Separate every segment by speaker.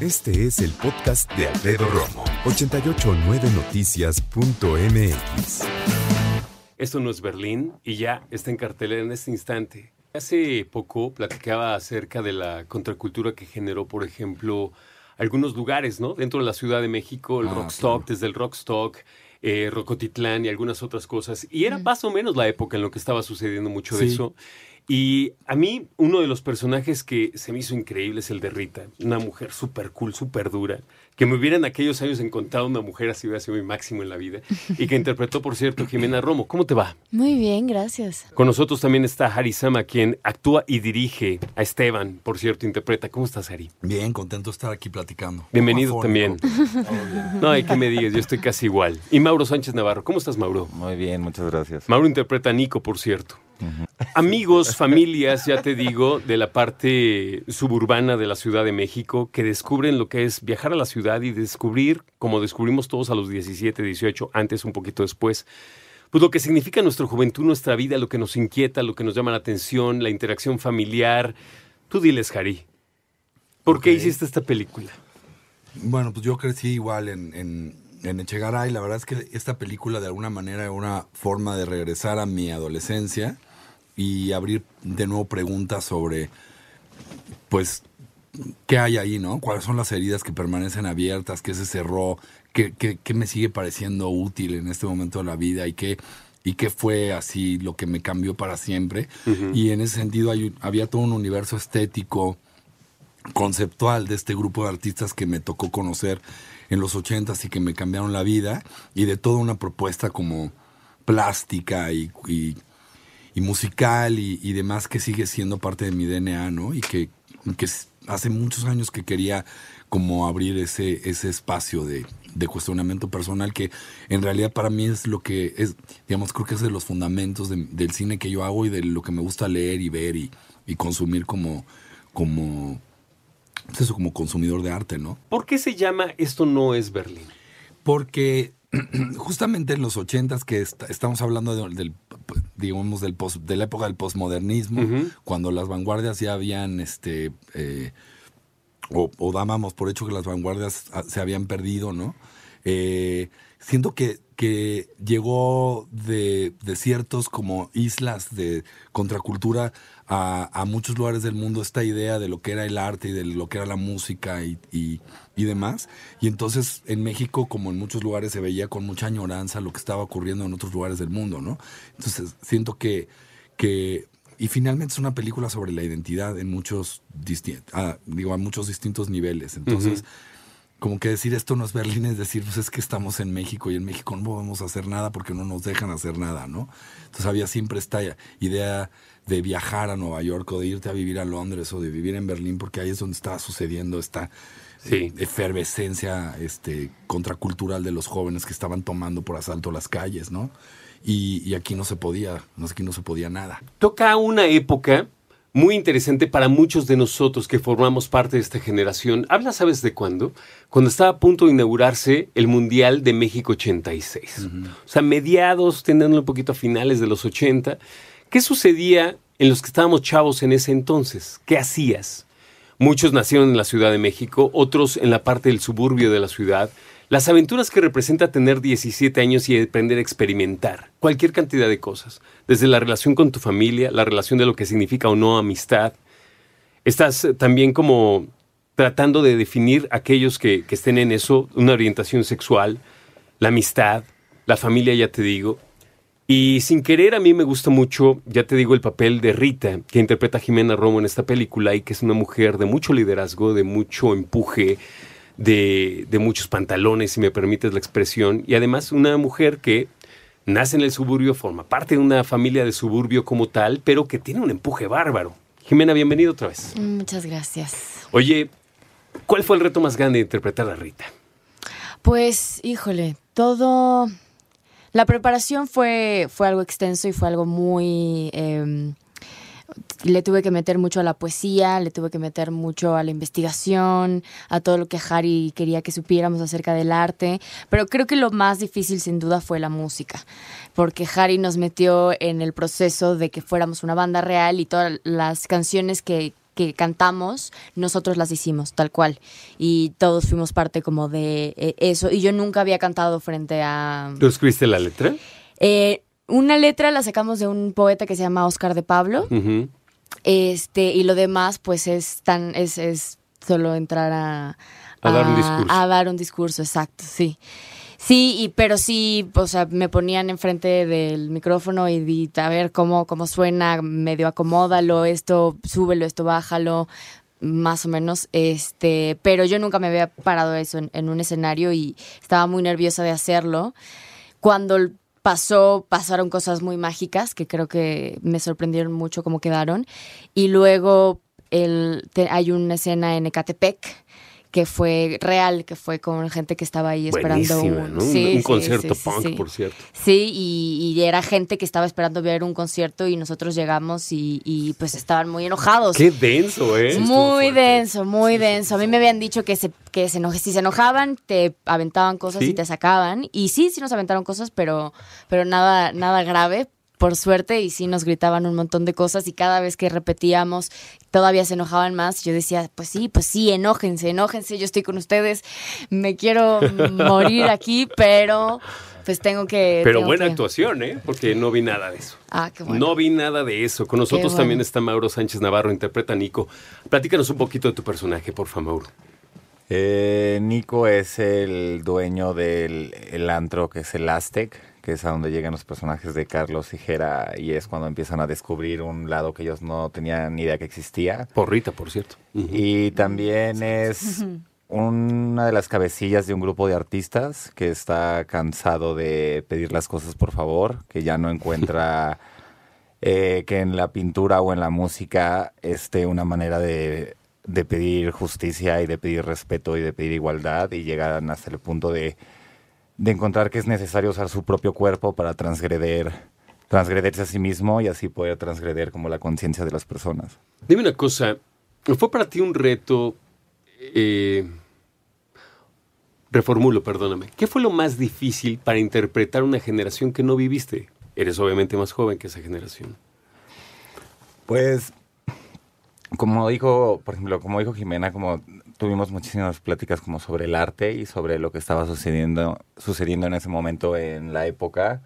Speaker 1: Este es el podcast de Alfredo Romo. 889noticias.mx.
Speaker 2: Esto no es Berlín y ya está en cartelera en este instante. Hace poco platicaba acerca de la contracultura que generó, por ejemplo, algunos lugares, ¿no? Dentro de la Ciudad de México, el
Speaker 3: Ah,
Speaker 2: Rockstock, desde el Rockstock, eh, Rocotitlán y algunas otras cosas. Y era más o menos la época en lo que estaba sucediendo mucho de
Speaker 3: Sí.
Speaker 2: eso. Y a mí, uno de los personajes que se me hizo increíble es el de Rita, una mujer súper cool, súper dura, que me hubiera en aquellos años encontrado una mujer así hubiera sido mi máximo en la vida, y que interpretó, por cierto, Jimena Romo. ¿Cómo te va?
Speaker 4: Muy bien, gracias.
Speaker 2: Con nosotros también está Harry Sama, quien actúa y dirige a Esteban, por cierto, interpreta. ¿Cómo estás, Harry?
Speaker 3: Bien, contento de estar aquí platicando.
Speaker 2: Bienvenido también. No, hay que me digas, yo estoy casi igual. Y Mauro Sánchez Navarro, ¿cómo estás, Mauro?
Speaker 5: Muy bien, muchas gracias.
Speaker 2: Mauro interpreta a Nico, por cierto. Amigos, familias, ya te digo, de la parte suburbana de la Ciudad de México, que descubren lo que es viajar a la ciudad y descubrir, como descubrimos todos a los 17, 18, antes, un poquito después, pues lo que significa nuestra juventud, nuestra vida, lo que nos inquieta, lo que nos llama la atención, la interacción familiar. Tú diles, Harry, ¿por qué hiciste esta película?
Speaker 3: Bueno, pues yo crecí igual en, en, en Echegaray. La verdad es que esta película de alguna manera era una forma de regresar a mi adolescencia y abrir de nuevo preguntas sobre, pues, qué hay ahí, ¿no? ¿Cuáles son las heridas que permanecen abiertas? ¿Qué se cerró? ¿Qué, qué, qué me sigue pareciendo útil en este momento de la vida? ¿Y qué, y qué fue así lo que me cambió para siempre? Y en ese sentido hay había todo un universo estético conceptual de este grupo de artistas que me tocó conocer en los ochentas y que me cambiaron la vida y de toda una propuesta como plástica y, musical y, demás que sigue siendo parte de mi DNA, ¿no? Y que, hace muchos años que quería como abrir ese, ese espacio de, cuestionamiento personal que en realidad para mí es lo que es, digamos, creo que es de los fundamentos de- del cine que yo hago y de lo que me gusta leer y ver y, y consumir como, como, eso, como consumidor de arte, ¿no?
Speaker 2: ¿Por qué se llama Esto no es Berlín?
Speaker 3: Porque justamente en los ochentas que est- estamos hablando de- del, digamos, del post- de la época del posmodernismo, cuando las vanguardias ya habían, este, eh, o, o dábamos por hecho que las vanguardias ah, se habían perdido, ¿no? Eh, siento que, que llegó de, de ciertos como islas de contracultura a, a muchos lugares del mundo esta idea de lo que era el arte y de lo que era la música y, y- y demás. Y entonces en México, como en muchos lugares, se veía con mucha añoranza lo que estaba ocurriendo en otros lugares del mundo, ¿no? Entonces siento que, que y finalmente es una película sobre la identidad en muchos, disti- ah, digo, a muchos distintos niveles. Entonces. Como que decir esto no es Berlín, es decir, pues es que estamos en México y en México no podemos hacer nada porque no nos dejan hacer nada, ¿no? Entonces había siempre esta idea de viajar a Nueva York o de irte a vivir a Londres o de vivir en Berlín porque ahí es donde estaba sucediendo esta
Speaker 2: Sí.
Speaker 3: efervescencia este, contracultural de los jóvenes que estaban tomando por asalto las calles, ¿no? Y, y aquí no se podía, no, aquí no se podía nada.
Speaker 2: Toca una época muy interesante para muchos de nosotros que formamos parte de esta generación. Habla, ¿sabes de cuándo? Cuando estaba a punto de inaugurarse el Mundial de México 86. O sea, mediados, teniendo un poquito a finales de los 80. ¿Qué sucedía en los que estábamos chavos en ese entonces? ¿Qué hacías? Muchos nacieron en la Ciudad de México, otros en la parte del suburbio de la ciudad. Las aventuras que representa tener 17 años y aprender a experimentar cualquier cantidad de cosas, desde la relación con tu familia, la relación de lo que significa o no amistad. Estás eh, también como tratando de definir aquellos que, estén en eso, una orientación sexual, la amistad, la familia, ya te digo. Y sin querer, a mí me gusta mucho, ya te digo, el papel de Rita, que interpreta a Jimena Romo en esta película y que es una mujer de mucho liderazgo, de mucho empuje, de, de muchos pantalones, si me permites la expresión, y además una mujer que nace en el suburbio, forma parte de una familia de suburbio como tal, pero que tiene un empuje bárbaro. Jimena, bienvenido otra vez.
Speaker 4: Muchas gracias.
Speaker 2: Oye, ¿cuál fue el reto más grande de interpretar a Rita?
Speaker 4: Pues, híjole, todo... La preparación fue, fue algo extenso y fue algo muy... eh, le tuve que meter mucho a la poesía, le tuve que meter mucho a la investigación, a todo lo que Harry quería que supiéramos acerca del arte, pero creo que lo más difícil sin duda fue la música, porque Harry nos metió en el proceso de que fuéramos una banda real y todas las canciones que, que cantamos, nosotros las hicimos tal cual, y todos fuimos parte como de eh, eso, y yo nunca había cantado frente a...
Speaker 2: ¿Tú escribiste la letra?
Speaker 4: Eh, una letra la sacamos de un poeta que se llama Oscar de Pablo. Este, y lo demás, pues es tan, es, es solo entrar a,
Speaker 2: A dar un discurso.
Speaker 4: A dar un discurso, exacto, sí. Sí, y, pero sí, o sea, me ponían enfrente del micrófono y di, a ver cómo, cómo suena, medio acomódalo, esto, súbelo, esto, bájalo, más o menos. Este, pero yo nunca me había parado eso en, en un escenario y estaba muy nerviosa de hacerlo. Cuando pasó, pasaron cosas muy mágicas que creo que me sorprendieron mucho cómo quedaron. Y luego el, te- hay una escena en Ecatepec que fue real, que fue con gente que estaba ahí esperando un,
Speaker 2: ¿no? Un-
Speaker 4: sí,
Speaker 2: un
Speaker 4: sí,
Speaker 2: concierto
Speaker 4: sí, sí,
Speaker 2: punk, por cierto.
Speaker 4: Sí, y, y era gente que estaba esperando ver un concierto y nosotros llegamos y, y, pues estaban muy enojados.
Speaker 2: Qué denso, ¿eh?
Speaker 4: Muy denso, muy denso. A mí me habían dicho que se, que se enoje, si se enojaban, te aventaban cosas y te sacaban. Y sí, sí nos aventaron cosas, pero, pero nada, nada grave, por suerte, y sí nos gritaban un montón de cosas. Y cada vez que repetíamos, todavía se enojaban más. Yo decía, pues sí, pues sí, enójense, enójense, yo estoy con ustedes, me quiero morir aquí, pero pues tengo que.
Speaker 2: Pero
Speaker 4: tengo
Speaker 2: buena
Speaker 4: que-
Speaker 2: actuación, ¿eh? Porque no vi nada de eso.
Speaker 4: Ah, qué bueno.
Speaker 2: No vi nada de eso. Con nosotros
Speaker 4: bueno.
Speaker 2: también está Mauro Sánchez Navarro, interpreta a Nico. Platícanos un poquito de tu personaje, por favor, Mauro.
Speaker 5: Eh, Nico es el dueño del el antro que es el Aztec, que es a donde llegan los personajes de Carlos y Jera y es cuando empiezan a descubrir un lado que ellos no tenían ni idea que existía.
Speaker 2: Porrita, por cierto.
Speaker 5: Y también es una de las cabecillas de un grupo de artistas que está cansado de pedir las cosas por favor, que ya no encuentra eh, que en la pintura o en la música esté una manera de, de pedir justicia y de pedir respeto y de pedir igualdad y llegan hasta el punto de, de encontrar que es necesario usar su propio cuerpo para transgreder transgrederse a sí mismo y así poder transgreder como la conciencia de las personas.
Speaker 2: Dime una cosa, ¿fue para ti un reto? eh, reformulo, perdóname. ¿Qué fue lo más difícil para interpretar una generación que no viviste? Eres obviamente más joven que esa generación.
Speaker 5: Pues, como dijo, por ejemplo, como dijo Jimena, como tuvimos muchísimas pláticas como sobre el arte y sobre lo que estaba sucediendo, sucediendo en ese momento en la época,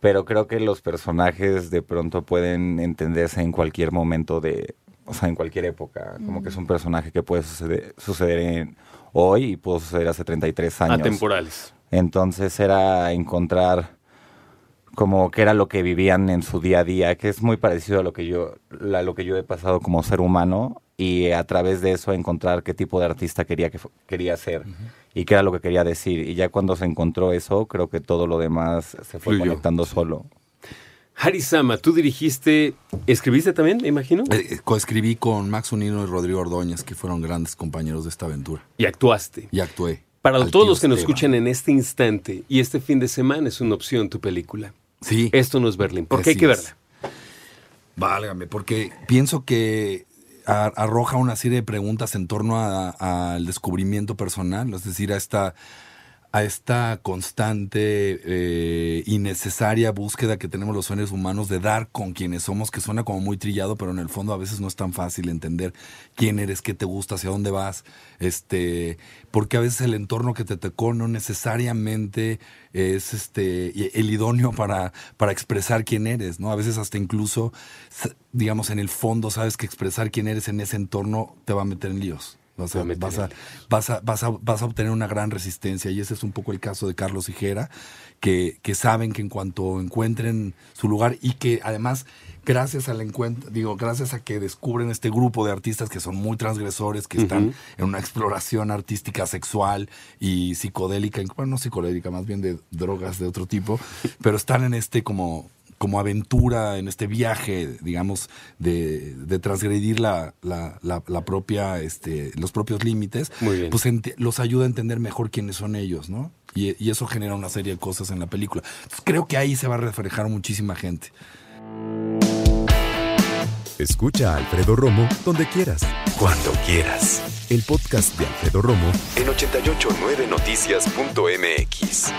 Speaker 5: pero creo que los personajes de pronto pueden entenderse en cualquier momento de, o sea, en cualquier época, como que es un personaje que puede suceder, suceder en hoy y pudo suceder hace 33 años.
Speaker 2: Atemporales.
Speaker 5: Entonces era encontrar como qué era lo que vivían en su día a día, que es muy parecido a lo que yo, a lo que yo he pasado como ser humano y a través de eso encontrar qué tipo de artista quería que quería ser y qué era lo que quería decir. Y ya cuando se encontró eso, creo que todo lo demás se fue
Speaker 2: Fluyó.
Speaker 5: conectando solo.
Speaker 2: Harisama, tú dirigiste, escribiste también, me imagino,
Speaker 3: Eh, eh, coescribí con Max Unino y Rodrigo Ordóñez, que fueron grandes compañeros de esta aventura.
Speaker 2: y actuaste.
Speaker 3: Y actué.
Speaker 2: Para
Speaker 3: Al
Speaker 2: todos los que nos
Speaker 3: Esteban.
Speaker 2: escuchan en este instante y este fin de semana es una opción tu película.
Speaker 3: Sí.
Speaker 2: Esto no es Berlín. ¿Por qué hay que
Speaker 3: es.
Speaker 2: verla?
Speaker 3: Válgame, porque pienso que arroja una serie de preguntas en torno al descubrimiento personal, es decir, a esta, a esta constante eh, y necesaria búsqueda que tenemos los seres humanos de dar con quienes somos, que suena como muy trillado, pero en el fondo a veces no es tan fácil entender quién eres, qué te gusta, hacia dónde vas, este, porque a veces el entorno que te tocó no necesariamente es este el idóneo para, para expresar quién eres, ¿no? A veces hasta incluso, digamos, en el fondo sabes que expresar quién eres en ese entorno te va a meter en líos. Vas a, vas, a, vas, a, vas, a, vas a obtener una gran resistencia. Y ese es un poco el caso de Carlos Higuera, que, que saben que en cuanto encuentren su lugar y que además gracias al encuentro, digo, gracias a que descubren este grupo de artistas que son muy transgresores, que están en una exploración artística sexual y psicodélica, bueno, no psicodélica, más bien de drogas de otro tipo, pero están en este como como aventura en este viaje, digamos, de, de transgredir la, la, la, la propia, este, los propios límites, pues los ayuda a entender mejor quiénes son ellos, ¿no? Y, y eso genera una serie de cosas en la película. Entonces, creo que ahí se va a reflejar muchísima gente.
Speaker 1: Escucha a Alfredo Romo donde quieras, cuando quieras. El podcast de Alfredo Romo en 889noticias.mx.